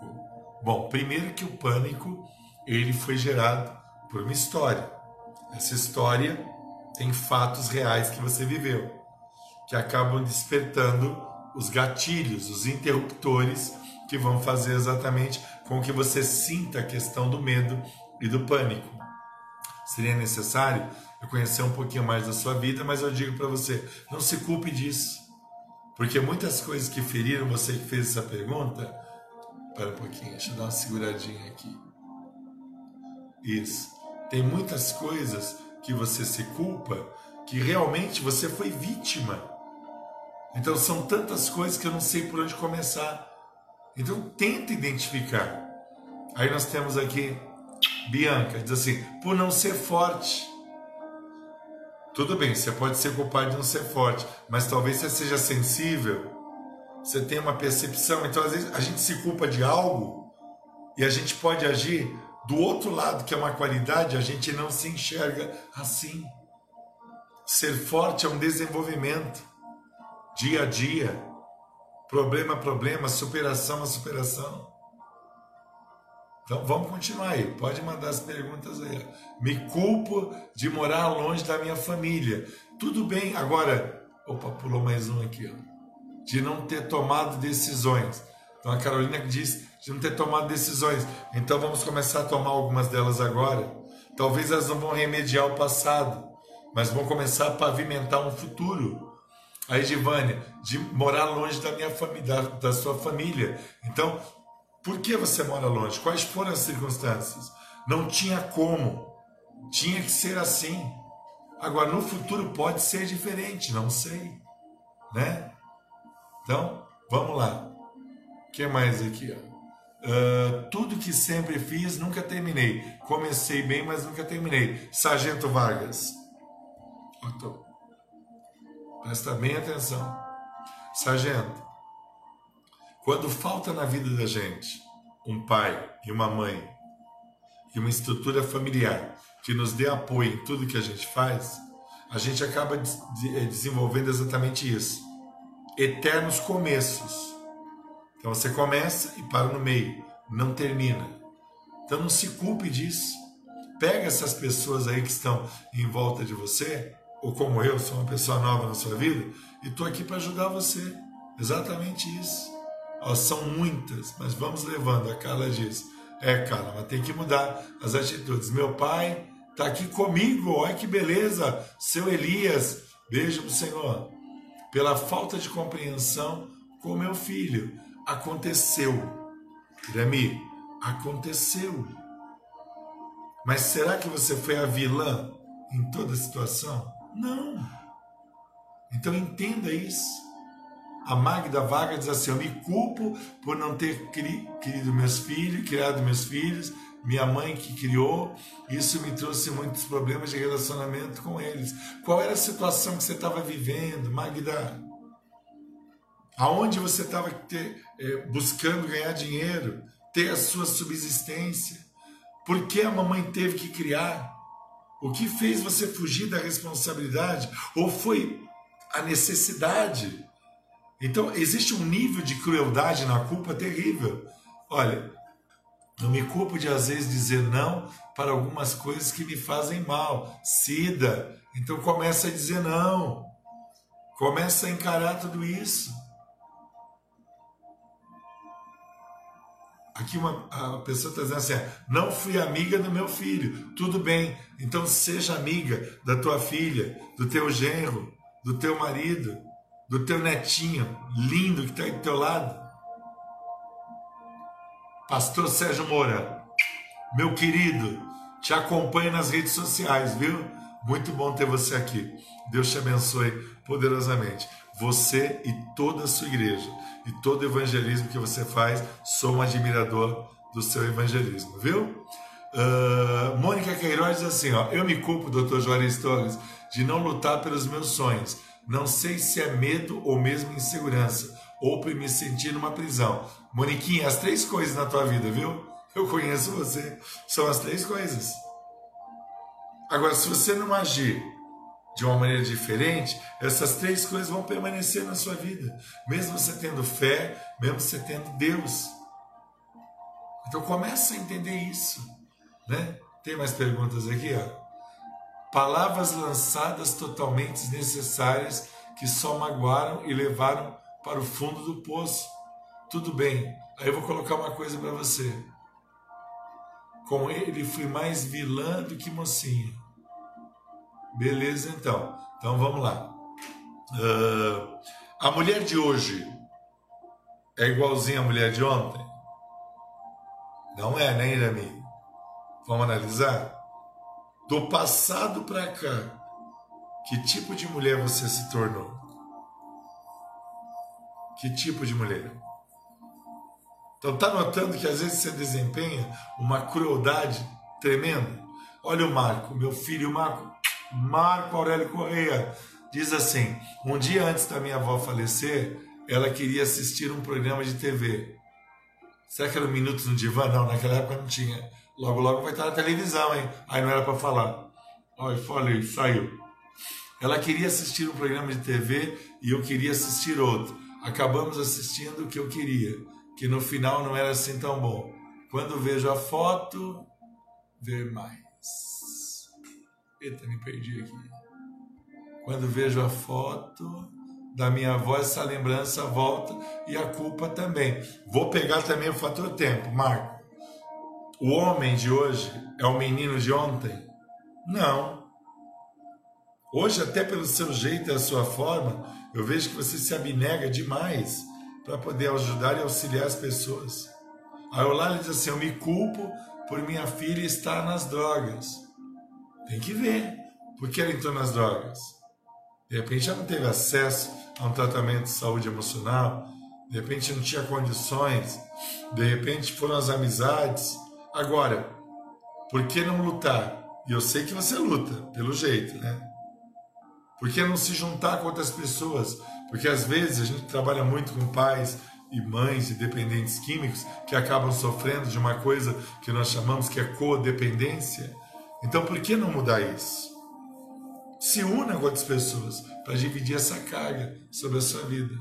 Bom, primeiro que o pânico ele foi gerado por uma história. Essa história tem fatos reais que você viveu, que acabam despertando os gatilhos, os interruptores que vão fazer exatamente com que você sinta a questão do medo e do pânico. Seria necessário eu conhecer um pouquinho mais da sua vida, mas eu digo para você, não se culpe disso. Porque muitas coisas que feriram você que fez essa pergunta, para um pouquinho, deixa eu dar uma seguradinha aqui. Isso. Tem muitas coisas que você se culpa que realmente você foi vítima. Então são tantas coisas que eu não sei por onde começar. Então tenta identificar. Aí nós temos aqui Bianca, diz assim, por não ser forte. Tudo bem, você pode ser culpado de não ser forte, mas talvez você seja sensível, você tenha uma percepção. Então, às vezes, a gente se culpa de algo e a gente pode agir do outro lado, que é uma qualidade, a gente não se enxerga assim. Ser forte é um desenvolvimento, dia a dia, problema a problema, superação a superação. Então vamos continuar aí, pode mandar as perguntas aí. Me culpo de morar longe da minha família. Tudo bem, agora, opa, pulou mais um aqui, ó. De não ter tomado decisões. Então a Carolina diz de não ter tomado decisões. Então vamos começar a tomar algumas delas agora. Talvez elas não vão remediar o passado, mas vão começar a pavimentar um futuro. A Edivânia, de morar longe da minha família, da, da sua família. Então, por que você mora longe? Quais foram as circunstâncias? Não tinha como. Tinha que ser assim. Agora, no futuro pode ser diferente, não sei. Né? Então, vamos lá. O que mais aqui? Uh, tudo que sempre fiz, nunca terminei. Comecei bem, mas nunca terminei. Sargento Vargas. Tô... Presta bem atenção. Sargento, quando falta na vida da gente um pai e uma mãe e uma estrutura familiar que nos dê apoio em tudo que a gente faz, a gente acaba eh, desenvolvendo exatamente isso. Eternos começos então você começa e para no meio, não termina. Então não se culpe disso. Pega essas pessoas aí que estão em volta de você, ou como eu, sou uma pessoa nova na sua vida, e estou aqui para ajudar você. Exatamente isso. Ó, são muitas, mas vamos levando. A Carla diz: É, Carla, mas tem que mudar as atitudes. Meu pai está aqui comigo, olha que beleza. Seu Elias, beijo para o Senhor. Pela falta de compreensão com meu filho aconteceu. Irami, aconteceu. Mas será que você foi a vilã em toda a situação? Não. Então entenda isso. A Magda Vaga diz assim: Eu me culpo por não ter criado meus filhos, criado meus filhos, minha mãe que criou. Isso me trouxe muitos problemas de relacionamento com eles. Qual era a situação que você estava vivendo, Magda? aonde você estava é, buscando ganhar dinheiro, ter a sua subsistência. Por que a mamãe teve que criar? O que fez você fugir da responsabilidade? Ou foi a necessidade? Então, existe um nível de crueldade na culpa terrível. Olha, eu me culpo de às vezes dizer não para algumas coisas que me fazem mal. Sida. Então começa a dizer não. Começa a encarar tudo isso. Aqui uma a pessoa está dizendo assim: não fui amiga do meu filho. Tudo bem, então seja amiga da tua filha, do teu genro, do teu marido, do teu netinho lindo que está aí do teu lado. Pastor Sérgio Moura, meu querido, te acompanho nas redes sociais, viu? Muito bom ter você aqui. Deus te abençoe poderosamente. Você e toda a sua igreja e todo o evangelismo que você faz, sou um admirador do seu evangelismo, viu? Uh, Mônica Queiroz diz assim: ó, Eu me culpo, doutor Juarez Torres, de não lutar pelos meus sonhos. Não sei se é medo ou mesmo insegurança, ou por me sentir numa prisão. Moniquinha, as três coisas na tua vida, viu? Eu conheço você. São as três coisas. Agora, se você não agir de uma maneira diferente, essas três coisas vão permanecer na sua vida, mesmo você tendo fé, mesmo você tendo Deus. Então começa a entender isso, né? Tem mais perguntas aqui, ó. Palavras lançadas totalmente desnecessárias que só magoaram e levaram para o fundo do poço. Tudo bem. Aí eu vou colocar uma coisa para você. Com ele fui mais vilã do que mocinha. Beleza, então. Então vamos lá. Uh, a mulher de hoje é igualzinha à mulher de ontem? Não é, né, Irami? Vamos analisar? Do passado para cá, que tipo de mulher você se tornou? Que tipo de mulher? Então tá notando que às vezes você desempenha uma crueldade tremenda? Olha o Marco, meu filho Marco, Marco Aurélio Correia, diz assim: um dia antes da minha avó falecer, ela queria assistir um programa de TV. Será que era um Minutos no Divã? Não, naquela época não tinha. Logo, logo vai estar na televisão, hein? Aí não era para falar. Olha, falei, saiu. Ela queria assistir um programa de TV e eu queria assistir outro. Acabamos assistindo o que eu queria, que no final não era assim tão bom. Quando vejo a foto, ver mais. Eita, me perdi aqui. Quando vejo a foto da minha avó, essa lembrança volta e a culpa também. Vou pegar também o fator tempo, Marco. O homem de hoje é o menino de ontem? Não. Hoje, até pelo seu jeito e a sua forma, eu vejo que você se abnega demais para poder ajudar e auxiliar as pessoas. Aí o Lala diz assim: Eu me culpo por minha filha estar nas drogas. Tem que ver por que ela entrou nas drogas. De repente já não teve acesso a um tratamento de saúde emocional, de repente não tinha condições, de repente foram as amizades, Agora, por que não lutar? E eu sei que você luta, pelo jeito, né? Por que não se juntar com outras pessoas? Porque às vezes a gente trabalha muito com pais e mães e dependentes químicos que acabam sofrendo de uma coisa que nós chamamos que é codependência. Então por que não mudar isso? Se una com outras pessoas para dividir essa carga sobre a sua vida.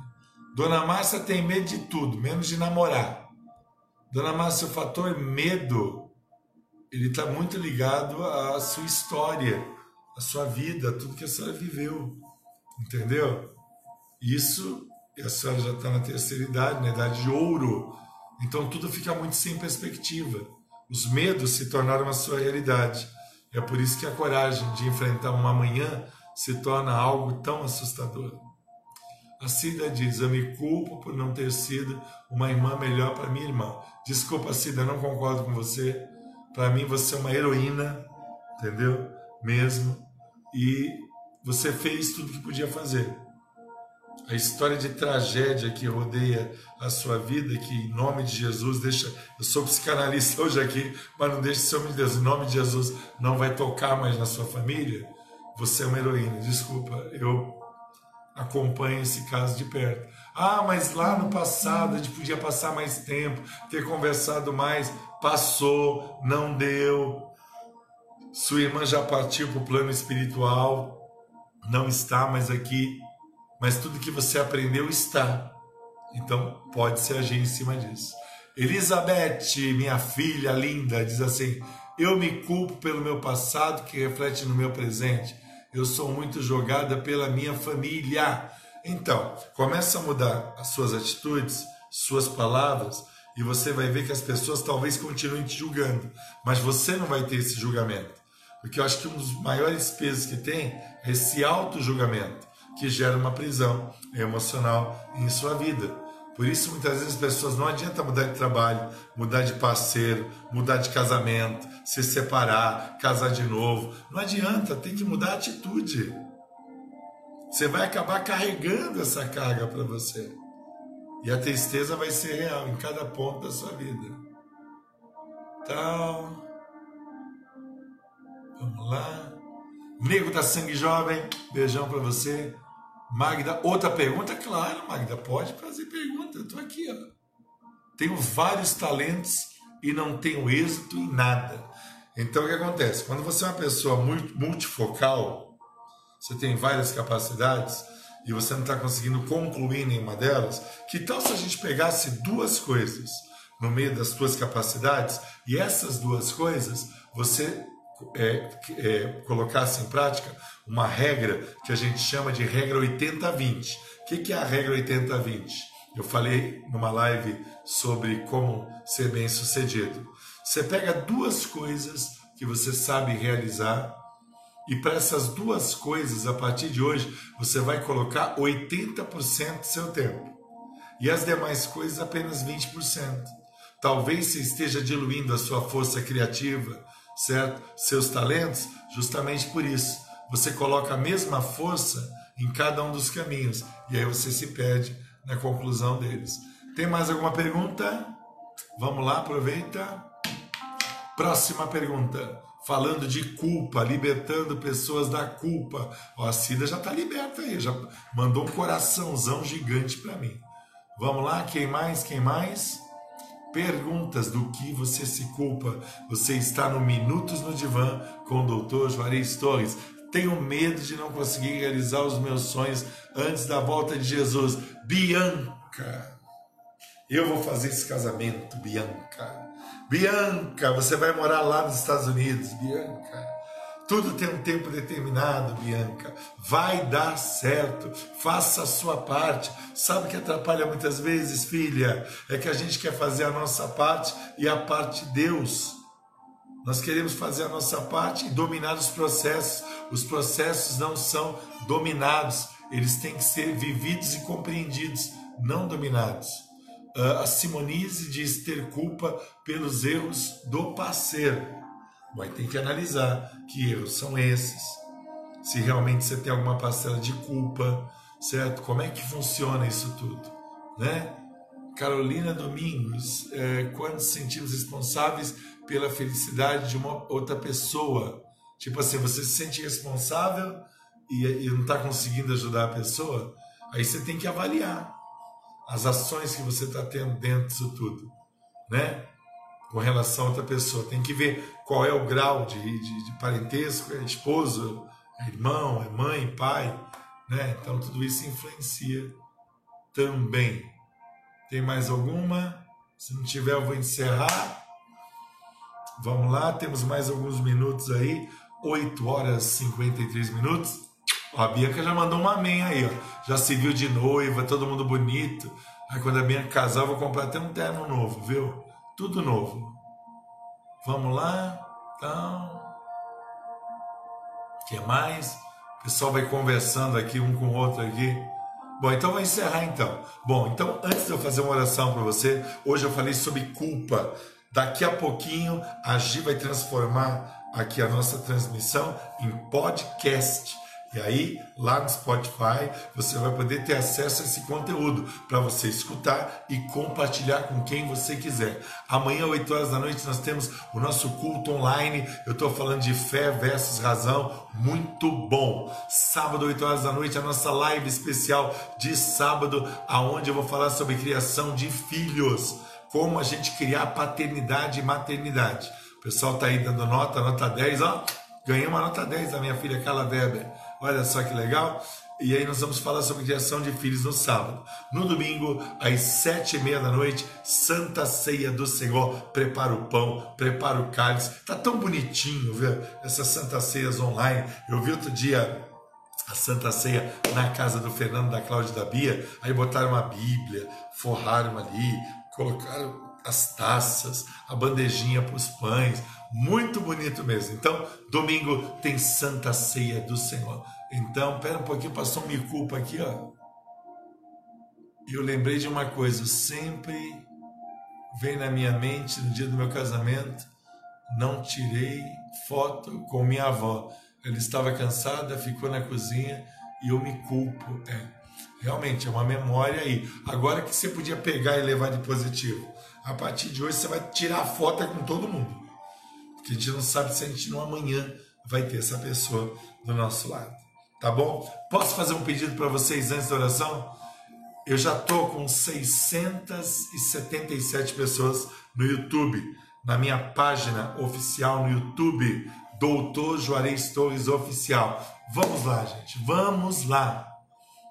Dona Márcia tem medo de tudo, menos de namorar. Dona Márcia, o fator medo, ele está muito ligado à sua história, à sua vida, a tudo que a senhora viveu, entendeu? Isso, e a senhora já está na terceira idade, na idade de ouro, então tudo fica muito sem perspectiva. Os medos se tornaram a sua realidade. É por isso que a coragem de enfrentar uma manhã se torna algo tão assustador. A Cida diz: Eu me culpo por não ter sido uma irmã melhor para minha irmã. Desculpa, Cida, não concordo com você. Para mim, você é uma heroína, entendeu? Mesmo. E você fez tudo que podia fazer. A história de tragédia que rodeia a sua vida, que em nome de Jesus deixa. Eu sou psicanalista [LAUGHS] hoje aqui, mas não deixe seu de Deus. Em nome de Jesus não vai tocar mais na sua família. Você é uma heroína. Desculpa, eu acompanha esse caso de perto. Ah, mas lá no passado a gente podia passar mais tempo, ter conversado mais. Passou, não deu. Sua irmã já partiu para o plano espiritual, não está mais aqui, mas tudo que você aprendeu está. Então pode se agir em cima disso. Elizabeth, minha filha linda, diz assim: Eu me culpo pelo meu passado que reflete no meu presente eu sou muito jogada pela minha família. Então, começa a mudar as suas atitudes, suas palavras, e você vai ver que as pessoas talvez continuem te julgando, mas você não vai ter esse julgamento. Porque eu acho que um dos maiores pesos que tem é esse auto-julgamento, que gera uma prisão emocional em sua vida. Por isso, muitas vezes as pessoas não adianta mudar de trabalho, mudar de parceiro, mudar de casamento, se separar, casar de novo. Não adianta, tem que mudar a atitude. Você vai acabar carregando essa carga para você. E a tristeza vai ser real em cada ponto da sua vida. Então, vamos lá. Nego da Sangue Jovem, beijão para você. Magda, outra pergunta? Claro, Magda, pode fazer pergunta. Estou aqui, ó. Tenho vários talentos e não tenho êxito em nada. Então, o que acontece? Quando você é uma pessoa muito multifocal, você tem várias capacidades e você não está conseguindo concluir nenhuma delas, que tal se a gente pegasse duas coisas no meio das suas capacidades e essas duas coisas você é, é, colocasse em prática uma regra que a gente chama de regra 80-20. O que, que é a regra 80-20? Eu falei numa live sobre como ser bem sucedido. Você pega duas coisas que você sabe realizar e para essas duas coisas, a partir de hoje, você vai colocar 80% do seu tempo. E as demais coisas apenas 20%. Talvez você esteja diluindo a sua força criativa, certo? Seus talentos, justamente por isso. Você coloca a mesma força em cada um dos caminhos e aí você se perde na conclusão deles. Tem mais alguma pergunta? Vamos lá, aproveita. Próxima pergunta. Falando de culpa, libertando pessoas da culpa. Ó, a Cida já está liberta aí, já mandou um coraçãozão gigante para mim. Vamos lá, quem mais? Quem mais? Perguntas do que você se culpa. Você está no Minutos no Divã com o doutor Juarez Torres. Tenho medo de não conseguir realizar os meus sonhos antes da volta de Jesus. Bianca, eu vou fazer esse casamento, Bianca. Bianca, você vai morar lá nos Estados Unidos, Bianca. Tudo tem um tempo determinado, Bianca. Vai dar certo. Faça a sua parte. Sabe o que atrapalha muitas vezes, filha? É que a gente quer fazer a nossa parte e a parte de Deus. Nós queremos fazer a nossa parte e dominar os processos. Os processos não são dominados, eles têm que ser vividos e compreendidos, não dominados. Uh, a Simonise diz ter culpa pelos erros do parceiro. Vai ter que analisar que erros são esses. Se realmente você tem alguma parcela de culpa, certo? Como é que funciona isso tudo, né? Carolina Domingos, é, quando sentimos responsáveis pela felicidade de uma outra pessoa, tipo assim, você se sente responsável e, e não está conseguindo ajudar a pessoa, aí você tem que avaliar as ações que você está tendo dentro disso tudo, né? Com relação a outra pessoa. Tem que ver qual é o grau de, de, de parentesco, é esposo, é irmão, é mãe, pai, né? Então tudo isso influencia também. Tem mais alguma? Se não tiver, eu vou encerrar. Vamos lá, temos mais alguns minutos aí. 8 horas e 53 minutos. A Bianca já mandou uma amém aí, ó. Já se viu de noiva, todo mundo bonito. Aí quando a Bianca casar, eu vou comprar até um terno novo, viu? Tudo novo. Vamos lá. Então. O que mais? O pessoal vai conversando aqui um com o outro aqui. Bom, então vou encerrar então. Bom, então antes de eu fazer uma oração para você, hoje eu falei sobre culpa. Daqui a pouquinho a Gi vai transformar aqui a nossa transmissão em podcast. E aí, lá no Spotify, você vai poder ter acesso a esse conteúdo para você escutar e compartilhar com quem você quiser. Amanhã, 8 horas da noite, nós temos o nosso culto online. Eu estou falando de fé versus razão, muito bom. Sábado, 8 horas da noite, a nossa live especial de sábado, aonde eu vou falar sobre criação de filhos, como a gente criar paternidade e maternidade. O pessoal está aí dando nota, nota 10, ó. Ganhei uma nota 10 da minha filha Carla Weber. Olha só que legal. E aí nós vamos falar sobre criação de filhos no sábado. No domingo, às sete e meia da noite, Santa Ceia do Senhor. Prepara o pão, prepara o cálice. Tá tão bonitinho, viu? Essas Santa Ceias online. Eu vi outro dia a Santa Ceia na casa do Fernando, da Cláudia da Bia. Aí botaram uma Bíblia, forraram ali, colocaram as taças, a bandejinha para os pães, muito bonito mesmo. Então, domingo tem Santa Ceia do Senhor. Então, pera um pouquinho, passou um me culpa aqui, ó. Eu lembrei de uma coisa, sempre vem na minha mente no dia do meu casamento, não tirei foto com minha avó. Ela estava cansada, ficou na cozinha e eu me culpo. É, realmente é uma memória aí. Agora que você podia pegar e levar de positivo. A partir de hoje você vai tirar foto com todo mundo. Porque a gente não sabe se a gente no amanhã vai ter essa pessoa do nosso lado. Tá bom? Posso fazer um pedido para vocês antes da oração? Eu já tô com 677 pessoas no YouTube, na minha página oficial no YouTube, Doutor Juarez Torres Oficial. Vamos lá, gente, vamos lá.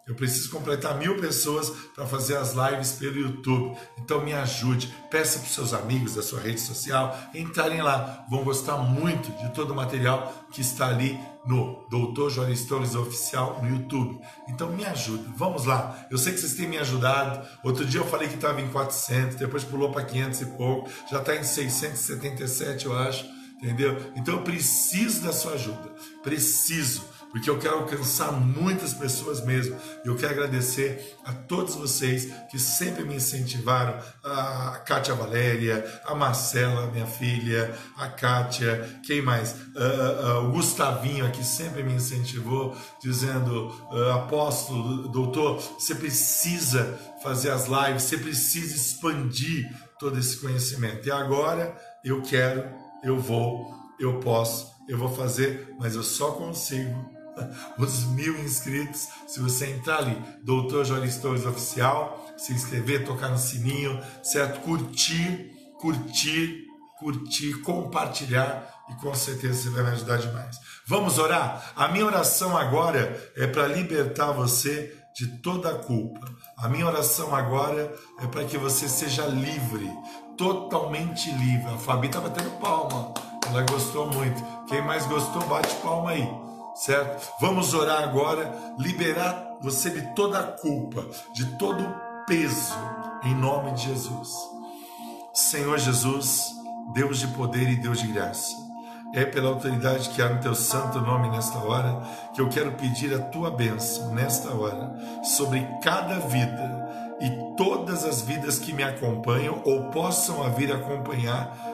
Eu preciso completar mil pessoas para fazer as lives pelo YouTube. Então me ajude. Peça para os seus amigos da sua rede social entrarem lá. Vão gostar muito de todo o material que está ali no Doutor Joris Torres Oficial no YouTube. Então me ajuda. Vamos lá. Eu sei que vocês têm me ajudado. Outro dia eu falei que estava em 400, depois pulou para 500 e pouco. Já está em 677, eu acho. Entendeu? Então eu preciso da sua ajuda. Preciso porque eu quero alcançar muitas pessoas mesmo. Eu quero agradecer a todos vocês que sempre me incentivaram, a Kátia Valéria, a Marcela, minha filha, a Kátia, quem mais? Uh, uh, o Gustavinho aqui sempre me incentivou, dizendo, uh, apóstolo, doutor, você precisa fazer as lives, você precisa expandir todo esse conhecimento. E agora eu quero, eu vou, eu posso, eu vou fazer, mas eu só consigo os mil inscritos. Se você entrar ali, Doutor Joris Torres Oficial, se inscrever, tocar no sininho, certo? Curtir, curtir, curtir, compartilhar e com certeza você vai me ajudar demais. Vamos orar? A minha oração agora é para libertar você de toda a culpa. A minha oração agora é para que você seja livre, totalmente livre. A Fabi está batendo palma, ela gostou muito. Quem mais gostou, bate palma aí certo? Vamos orar agora, liberar você de toda a culpa, de todo o peso, em nome de Jesus. Senhor Jesus, Deus de poder e Deus de graça, é pela autoridade que há no teu santo nome nesta hora que eu quero pedir a tua bênção nesta hora sobre cada vida e todas as vidas que me acompanham ou possam vir acompanhar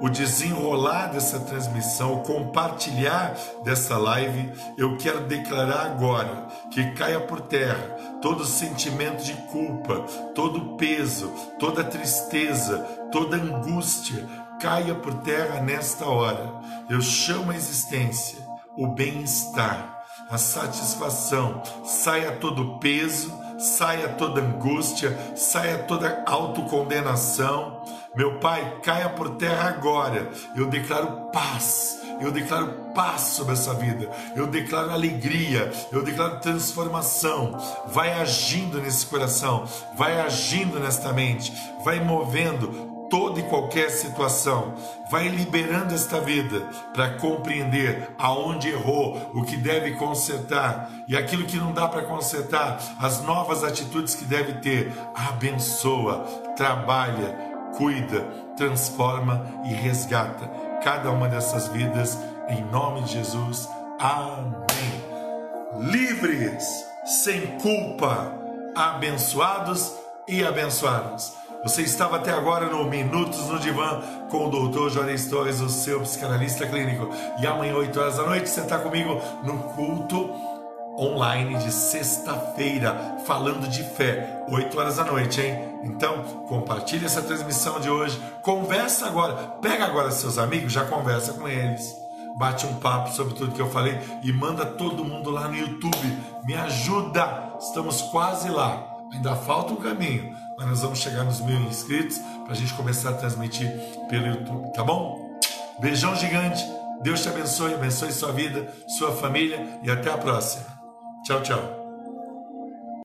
o desenrolar dessa transmissão, o compartilhar dessa live, eu quero declarar agora que caia por terra todo sentimento de culpa, todo peso, toda tristeza, toda angústia, caia por terra nesta hora. Eu chamo a existência o bem-estar, a satisfação, saia todo peso, saia toda angústia, saia toda autocondenação meu Pai, caia por terra agora. Eu declaro paz. Eu declaro paz sobre essa vida. Eu declaro alegria. Eu declaro transformação. Vai agindo nesse coração. Vai agindo nesta mente. Vai movendo toda e qualquer situação. Vai liberando esta vida para compreender aonde errou, o que deve consertar e aquilo que não dá para consertar, as novas atitudes que deve ter. Abençoa, trabalha, cuida, transforma e resgata cada uma dessas vidas em nome de Jesus. Amém. Livres, sem culpa, abençoados e abençoados. Você estava até agora no Minutos no Divã com o Dr. Juarez Torres, o seu psicanalista clínico. E amanhã, 8 horas da noite, você está comigo no culto online de sexta-feira, falando de fé, 8 horas da noite, hein? Então, compartilhe essa transmissão de hoje, conversa agora, pega agora seus amigos, já conversa com eles. Bate um papo sobre tudo que eu falei e manda todo mundo lá no YouTube. Me ajuda! Estamos quase lá. Ainda falta um caminho, mas nós vamos chegar nos mil inscritos para a gente começar a transmitir pelo YouTube, tá bom? Beijão gigante. Deus te abençoe, abençoe sua vida, sua família e até a próxima. Tchau, tchau.